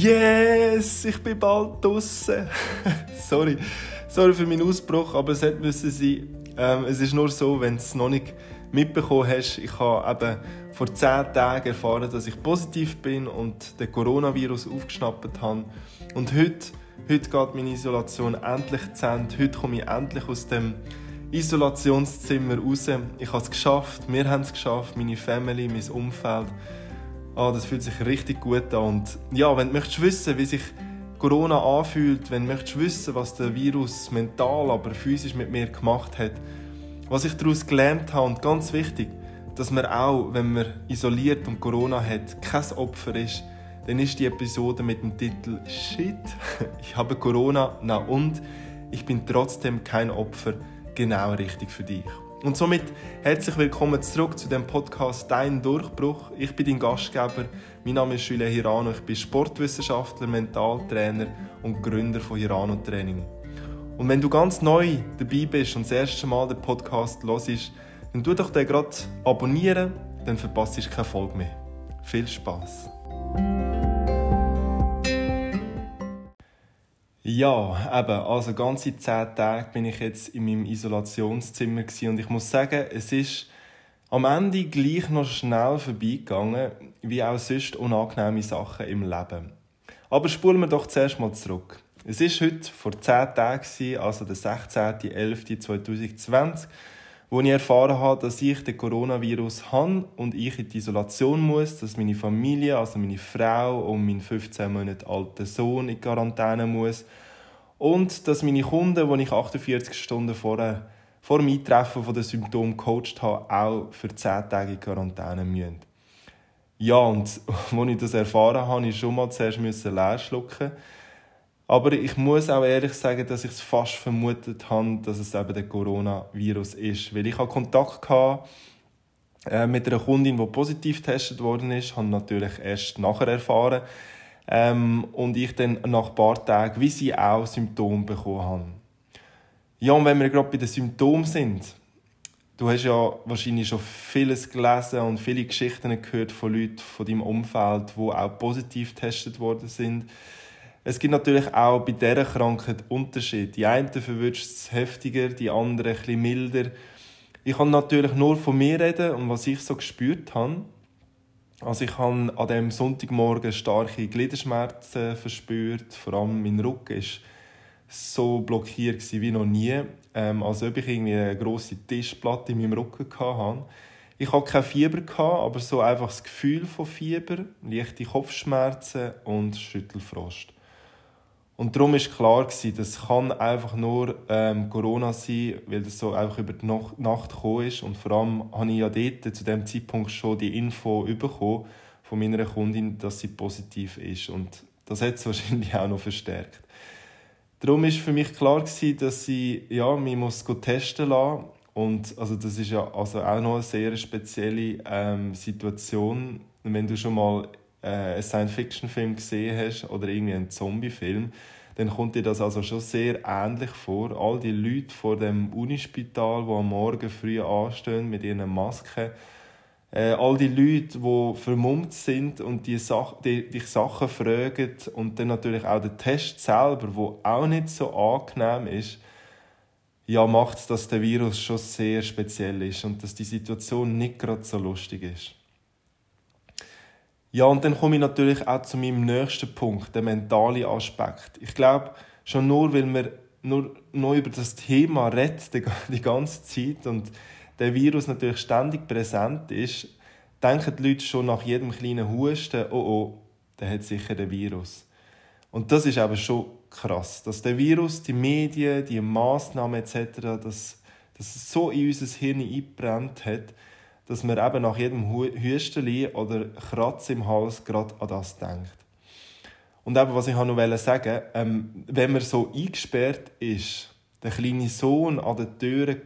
Yes, ich bin bald draußen. Sorry. Sorry für meinen Ausbruch, aber es hätte müssen sein. Ähm, es ist nur so, wenn du es noch nicht mitbekommen hast, ich habe eben vor zehn Tagen erfahren, dass ich positiv bin und den Coronavirus aufgeschnappt habe. Und heute, heute geht meine Isolation endlich zu Ende. Heute komme ich endlich aus dem Isolationszimmer raus. Ich habe es geschafft, wir haben es geschafft, meine Family, mein Umfeld. Ah, das fühlt sich richtig gut an. Und ja, wenn du möchtest wissen, wie sich Corona anfühlt, wenn du möchtest wissen, was der Virus mental, aber physisch mit mir gemacht hat, was ich daraus gelernt habe und ganz wichtig, dass man auch, wenn man isoliert und Corona hat, kein Opfer ist, dann ist die Episode mit dem Titel Shit, ich habe Corona, na und ich bin trotzdem kein Opfer, genau richtig für dich. Und somit herzlich willkommen zurück zu dem Podcast Dein Durchbruch. Ich bin dein Gastgeber. Mein Name ist Julia Hirano. Ich bin Sportwissenschaftler, Mentaltrainer und Gründer von Hirano Training. Und wenn du ganz neu dabei bist und das erste Mal den Podcast hörst, dann tu doch den gerade abonnieren, dann verpasst du keine Folge mehr. Viel Spaß! Ja, eben, also ganze zehn Tage bin ich jetzt in meinem Isolationszimmer und ich muss sagen, es ist am Ende gleich noch schnell vorbeigegangen, wie auch sonst unangenehme Sachen im Leben. Aber spulen wir doch zuerst mal zurück. Es ist heute vor zehn Tagen, also der 16.11.2020, wo ich erfahren habe, dass ich den Coronavirus habe und ich in die Isolation muss, dass meine Familie, also meine Frau und mein 15 Monate alter Sohn in Quarantäne muss und dass meine Kunden, die ich 48 Stunden vorher, vor dem Eintreffen der Symptome gecoacht habe, auch für 10 Tage in Quarantäne müssen. Ja, und als ich das erfahren habe, musste ich schon mal zuerst leer schlucken aber ich muss auch ehrlich sagen, dass ich es fast vermutet habe, dass es eben der Coronavirus ist. Weil ich hatte Kontakt hatte, äh, mit einer Kundin, die positiv getestet worden ist, habe natürlich erst nachher erfahren. Ähm, und ich dann nach ein paar Tagen, wie sie auch, Symptome bekommen habe. Ja, und wenn wir gerade bei den Symptomen sind, du hast ja wahrscheinlich schon vieles gelesen und viele Geschichten gehört von Leuten von deinem Umfeld, die auch positiv getestet worden sind. Es gibt natürlich auch bei dieser Krankheit Unterschiede. Die einen verwünscht es heftiger, die anderen etwas milder. Ich kann natürlich nur von mir reden und was ich so gespürt habe. Also ich habe an dem Sonntagmorgen starke Gliederschmerzen verspürt. Vor allem mein Rücken war so blockiert wie noch nie. Ähm, als ob ich irgendwie eine grosse Tischplatte in meinem Rücken hatte. Ich hatte kein Fieber, aber so einfach das Gefühl von Fieber, leichte Kopfschmerzen und Schüttelfrost. Und darum war klar, das kann einfach nur ähm, Corona sein, weil das so einfach über die Nacht gekommen ist. Und vor allem habe ich ja dort zu dem Zeitpunkt schon die Info bekommen von meiner Kundin, dass sie positiv ist. Und das hat es wahrscheinlich auch noch verstärkt. Darum war für mich klar, dass sie ja, mich muss testen lassen und also das ist ja also auch noch eine sehr spezielle ähm, Situation. Wenn du schon mal äh, einen Science-Fiction-Film gesehen hast oder irgendwie einen Zombie-Film, dann kommt dir das also schon sehr ähnlich vor. All die Leute vor dem Unispital, die am Morgen früh anstehen mit ihren Masken, äh, all die Leute, die vermummt sind und die, Sach die dich Sachen fragen und dann natürlich auch der Test selber, wo auch nicht so angenehm ist, ja, macht dass der Virus schon sehr speziell ist und dass die Situation nicht gerade so lustig ist. Ja, und dann komme ich natürlich auch zu meinem nächsten Punkt, der mentale Aspekt. Ich glaube, schon nur, weil man nur noch über das Thema redet die ganze Zeit und der Virus natürlich ständig präsent ist, denken die Leute schon nach jedem kleinen Husten, oh oh, der hat sicher den Virus. Und das ist aber schon krass, dass der Virus, die Medien, die Massnahmen etc., dass, dass es so in unser Hirn eingebrannt hat, dass man eben nach jedem Hüsteli oder Kratz im Hals gerade an das denkt. Und eben, was ich noch sagen ähm, wenn man so eingesperrt ist, der kleine Sohn an der Tür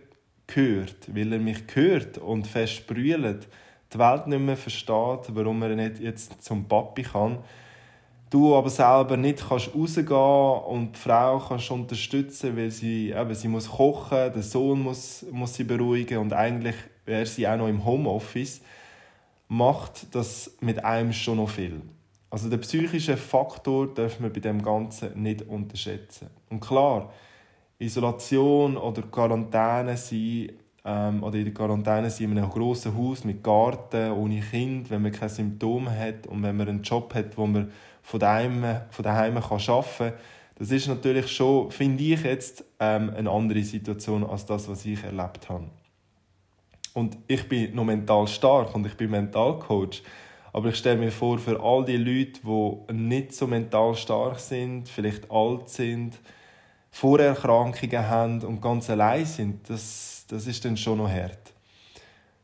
hört, weil er mich hört und fest brüllt, die Welt nicht mehr versteht, warum er nicht jetzt zum Papi kann, du aber selber nicht kannst rausgehen und die Frau kannst unterstützen, weil sie, eben, sie muss kochen, der Sohn muss, muss sie beruhigen und eigentlich wäre sie auch noch im Homeoffice, macht das mit einem schon noch viel. Also den psychischen Faktor dürfen wir bei dem Ganzen nicht unterschätzen. Und klar, Isolation oder Quarantäne sein ähm, oder in der Quarantäne sein in einem grossen Haus mit Garten, ohne Kind, wenn man keine Symptome hat und wenn man einen Job hat, wo man von daheim, von daheim kann arbeiten kann, das ist natürlich schon, finde ich jetzt, ähm, eine andere Situation als das, was ich erlebt habe. Und ich bin noch mental stark und ich bin Mentalcoach. Aber ich stelle mir vor, für all die Leute, die nicht so mental stark sind, vielleicht alt sind, Vorerkrankungen haben und ganz allein sind, das, das ist dann schon noch hart.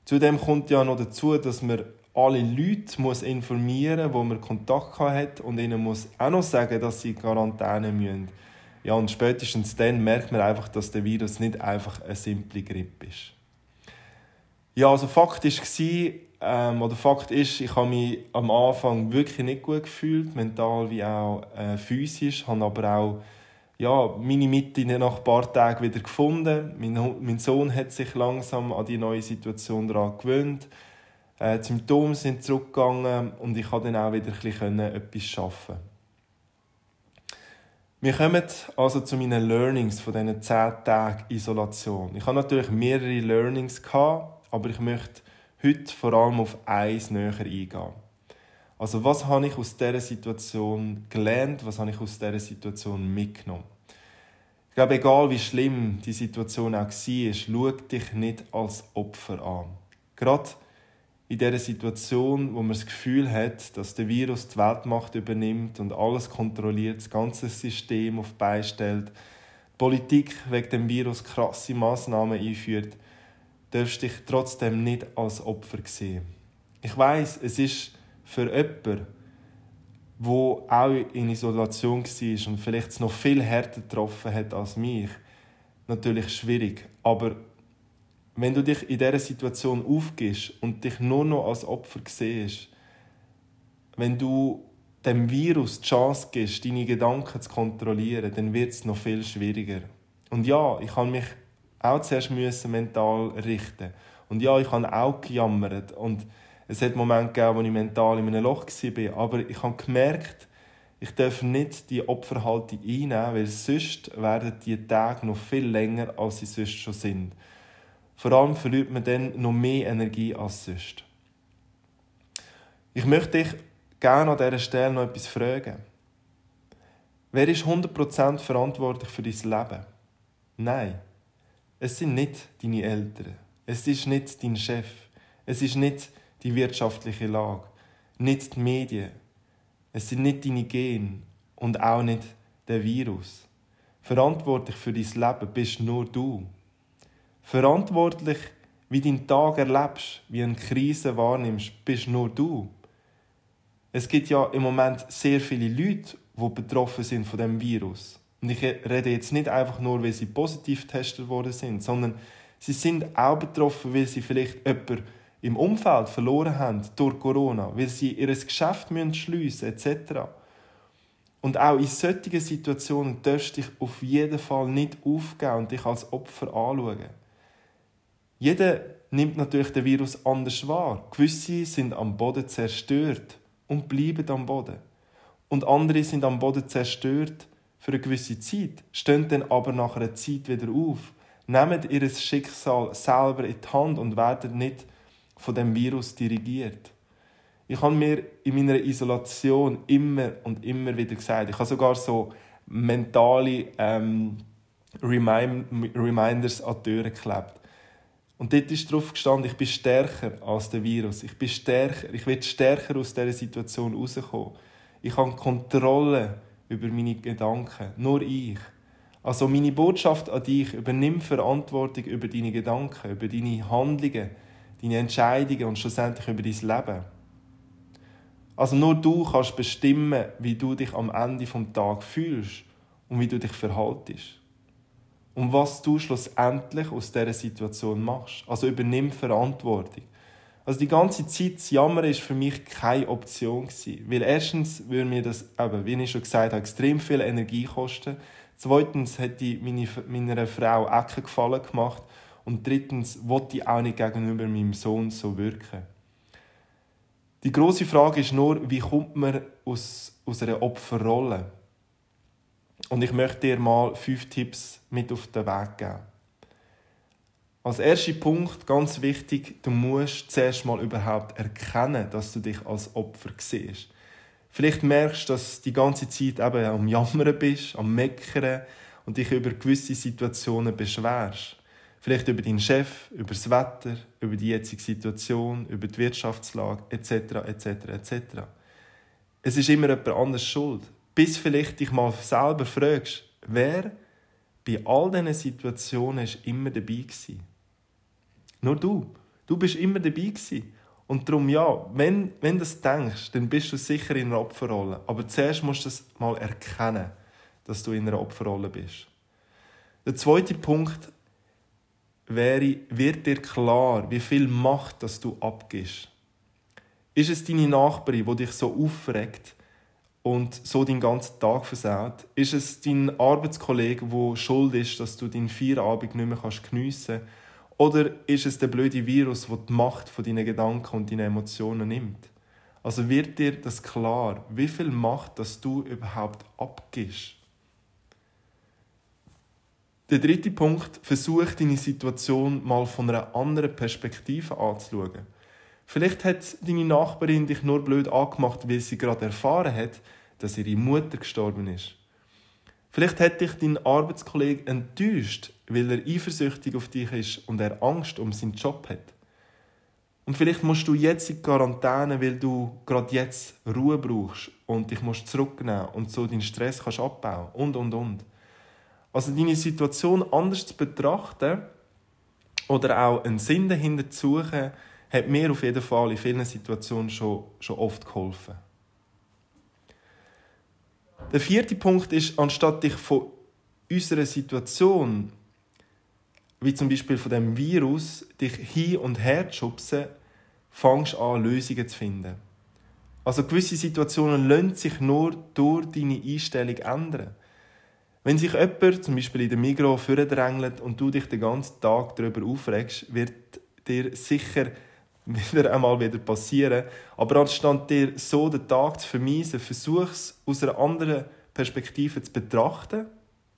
Zudem kommt ja noch dazu, dass man alle Leute muss informieren wo man Kontakt hat und ihnen muss auch noch sagen, dass sie in Quarantäne müssen. Ja, und spätestens dann merkt man einfach, dass der Virus nicht einfach eine simple Grippe ist. Ja, also Fakt war, ähm, oder Fakt ist, ich habe mich am Anfang wirklich nicht gut gefühlt, mental wie auch äh, physisch, habe aber auch ja, meine Mitte nach ein paar Tagen wieder gefunden. Mein, mein Sohn hat sich langsam an die neue Situation daran gewöhnt. Äh, die Symptome sind zurückgegangen und ich konnte dann auch wieder ein bisschen etwas arbeiten. Wir kommen also zu meinen Learnings von diesen 10 Tagen Isolation. Ich habe natürlich mehrere Learnings, gehabt, aber ich möchte heute vor allem auf eins näher eingehen. Also was habe ich aus dieser Situation gelernt, was habe ich aus dieser Situation mitgenommen? Ich glaube, egal wie schlimm die Situation auch war, schau dich nicht als Opfer an. Gerade in dieser Situation, wo man das Gefühl hat, dass der Virus die Weltmacht übernimmt und alles kontrolliert, das ganze System auf beistellt, die Politik wegen dem Virus krasse Massnahmen einführt, darfst dich trotzdem nicht als Opfer sehen. Ich weiß, es ist für jemanden, wo auch in Isolation war und vielleicht noch viel härter getroffen hat als mich, natürlich schwierig. Aber wenn du dich in dieser Situation aufgibst und dich nur noch als Opfer siehst, wenn du dem Virus die Chance gibst, deine Gedanken zu kontrollieren, dann wird es noch viel schwieriger. Und ja, ich habe mich auch zuerst mental richten. Und ja, ich habe auch gejammert. Und es hat Momente gegeben, wo ich mental in einem Loch war. Aber ich habe gemerkt, ich darf nicht die Opferhaltung einnehmen, weil sonst werden die Tage noch viel länger, als sie sonst schon sind. Vor allem verliert man dann noch mehr Energie als sonst. Ich möchte dich gerne an dieser Stelle noch etwas fragen. Wer ist 100% verantwortlich für dein Leben? Nein, es sind nicht deine Eltern. Es ist nicht dein Chef. Es ist nicht die wirtschaftliche Lage, nicht die Medien. Es sind nicht deine Gene und auch nicht der Virus. Verantwortlich für dein Leben bist nur du. Verantwortlich, wie deinen Tag erlebst, wie eine Krise wahrnimmst, bist nur du. Es gibt ja im Moment sehr viele Leute, die betroffen sind von dem Virus. Und ich rede jetzt nicht einfach nur, weil sie positiv getestet worden sind, sondern sie sind auch betroffen, weil sie vielleicht jemanden im Umfeld verloren haben durch Corona, weil sie ihr Geschäft schliessen müssen, etc. Und auch in solchen Situationen darfst du dich auf jeden Fall nicht aufgeben und dich als Opfer anschauen. Jeder nimmt natürlich den Virus anders wahr. Gewisse sind am Boden zerstört und bleiben am Boden. Und andere sind am Boden zerstört für eine gewisse Zeit, stehen dann aber nach einer Zeit wieder auf, nehmen ihr Schicksal selber in die Hand und werden nicht von dem Virus dirigiert. Ich habe mir in meiner Isolation immer und immer wieder gesagt, ich habe sogar so mentale ähm, Reminders an die Türen geklebt. Und dort ist drauf gestanden, ich bin stärker als der Virus. Ich bin stärker, ich will stärker aus dieser Situation rauskommen. Ich habe Kontrolle über meine Gedanken. Nur ich. Also meine Botschaft an dich, übernimm Verantwortung über deine Gedanken, über deine Handlungen, deine Entscheidungen und schlussendlich über dein Leben. Also nur du kannst bestimmen, wie du dich am Ende des Tages fühlst und wie du dich verhaltest. Und was du schlussendlich aus dieser Situation machst. Also übernimm Verantwortung. Also die ganze Zeit zu jammern ist für mich keine Option gewesen. Weil erstens würde mir das, eben, wie ich schon gesagt habe, extrem viel Energie kosten. Zweitens hätte ich meine, meiner Frau Ecke gefallen gemacht. Und drittens wollte ich auch nicht gegenüber meinem Sohn so wirken. Die Die große Frage ist nur, wie kommt man aus, aus einer Opferrolle? Und ich möchte dir mal fünf Tipps mit auf den Weg geben. Als erster Punkt, ganz wichtig, du musst zuerst mal überhaupt erkennen, dass du dich als Opfer siehst. Vielleicht merkst du, dass du die ganze Zeit eben am Jammern bist, am Meckern und dich über gewisse Situationen beschwerst. Vielleicht über deinen Chef, über das Wetter, über die jetzige Situation, über die Wirtschaftslage etc. etc. etc. Es ist immer jemand anderes schuld. Bis vielleicht dich mal selber fragst, wer bei all diesen Situationen ist immer dabei gewesen. Nur du. Du bist immer dabei gewesen. Und darum, ja, wenn, wenn du das denkst, dann bist du sicher in einer Opferrolle. Aber zuerst musst du das mal erkennen, dass du in einer Opferrolle bist. Der zweite Punkt wäre, wird dir klar, wie viel Macht dass du abgibst. Ist es deine Nachbarin, die dich so aufregt und so den ganzen Tag versaut? Ist es dein Arbeitskollege, der schuld ist, dass du deinen Feierabend nicht mehr geniessen kannst? Oder ist es der blöde Virus, der die Macht von deinen Gedanken und deinen Emotionen nimmt? Also wird dir das klar, wie viel Macht dass du überhaupt abgibst? Der dritte Punkt, versuch deine Situation mal von einer anderen Perspektive anzuschauen. Vielleicht hat deine Nachbarin dich nur blöd angemacht, weil sie gerade erfahren hat, dass ihre Mutter gestorben ist. Vielleicht hat dich dein Arbeitskollege enttäuscht, weil er eifersüchtig auf dich ist und er Angst um seinen Job hat. Und vielleicht musst du jetzt in Quarantäne, weil du gerade jetzt Ruhe brauchst und dich musst zurücknehmen und so deinen Stress kannst abbauen und und und. Also deine Situation anders zu betrachten oder auch einen Sinn dahinter zu suchen, hat mir auf jeden Fall in vielen Situationen schon, schon oft geholfen. Der vierte Punkt ist, anstatt dich von unserer Situation, wie zum Beispiel von dem Virus, dich hin und her zu schubsen, fangst an, Lösungen zu finden. Also gewisse Situationen lassen sich nur durch deine Einstellung ändern. Wenn sich jemand, zum Beispiel in der Migros, vordrängelt und du dich den ganzen Tag darüber aufregst, wird dir sicher wieder einmal wieder passieren. Aber anstatt dir so den Tag zu vermeisen, versuch es aus einer anderen Perspektive zu betrachten,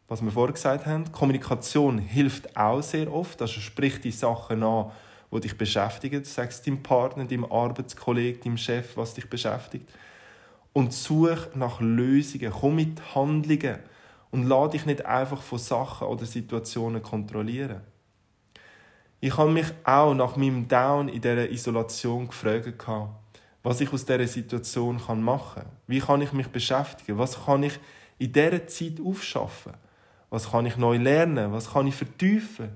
was wir vorher gesagt haben. Kommunikation hilft auch sehr oft, also sprich die Sachen an, die dich beschäftigen. Sag es deinem Partner, deinem Arbeitskollegen, deinem Chef, was dich beschäftigt. Und such nach Lösungen, komm mit Handlungen und lade dich nicht einfach von Sachen oder Situationen kontrollieren. Ich habe mich auch nach meinem Down in dieser Isolation gefragt, was ich aus dieser Situation machen kann. Wie kann ich mich beschäftigen? Was kann ich in dieser Zeit aufschaffen? Was kann ich neu lernen? Was kann ich vertiefen?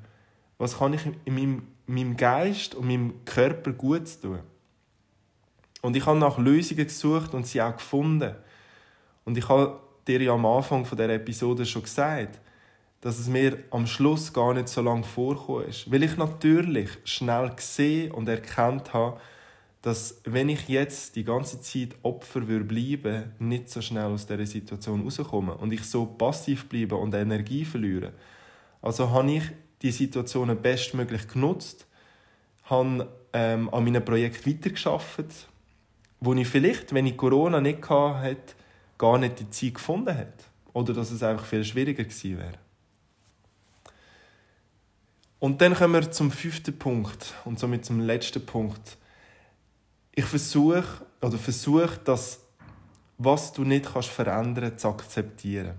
Was kann ich in meinem, meinem Geist und meinem Körper gut tun? Und ich habe nach Lösungen gesucht und sie auch gefunden. Und ich habe dir ja am Anfang von der Episode schon gesagt, dass es mir am Schluss gar nicht so lange vorgekommen ist. Weil ich natürlich schnell gesehen und erkannt habe, dass wenn ich jetzt die ganze Zeit Opfer würde bleiben, nicht so schnell aus dieser Situation rauskomme und ich so passiv bleibe und Energie verliere. Also habe ich die Situationen bestmöglich genutzt, habe ähm, an meinem Projekt weitergearbeitet, wo ich vielleicht, wenn ich Corona nicht hatte, gar nicht die Zeit gefunden hätte. Oder dass es einfach viel schwieriger gewesen wäre. Und dann kommen wir zum fünften Punkt und somit zum letzten Punkt. Ich versuche oder versuche, das, was du nicht kannst verändern, zu akzeptieren.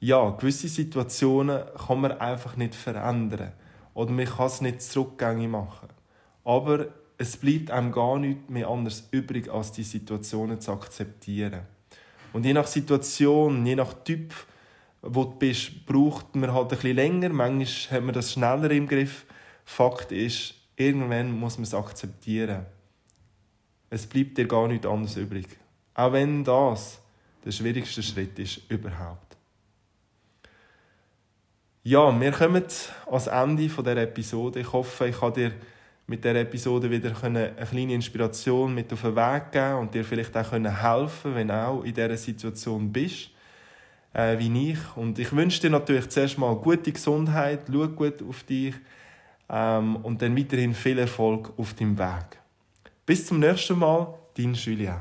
Ja, gewisse Situationen kann man einfach nicht verändern oder man kann es nicht zurückgängig machen. Aber es bleibt einem gar nichts mehr anders übrig, als die Situationen zu akzeptieren. Und je nach Situation, je nach Typ wo du bist, braucht man halt ein bisschen länger. Manchmal hat man das schneller im Griff. Fakt ist, irgendwann muss man es akzeptieren. Es bleibt dir gar nichts anderes übrig. Auch wenn das der schwierigste Schritt ist überhaupt. Ja, wir kommen ans Ende dieser Episode. Ich hoffe, ich kann dir mit der Episode wieder eine kleine Inspiration mit auf den Weg geben und dir vielleicht auch helfen wenn du auch in dieser Situation bist äh, wie ich. Und ich wünsche dir natürlich zuerst mal gute Gesundheit, schau gut auf dich ähm, und dann weiterhin viel Erfolg auf deinem Weg. Bis zum nächsten Mal, dein Julien.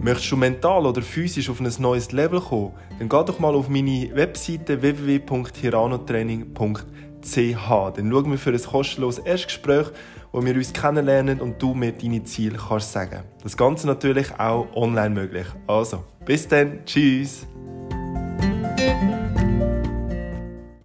Möchtest du mental oder physisch auf ein neues Level kommen, dann geh doch mal auf meine Webseite www.hiranotraining.ch. Dann schauen wir für ein kostenloses Erstgespräch, wo wir uns kennenlernen und du mir deine Ziele kannst sagen. Das Ganze natürlich auch online möglich. Also, bis dann, tschüss!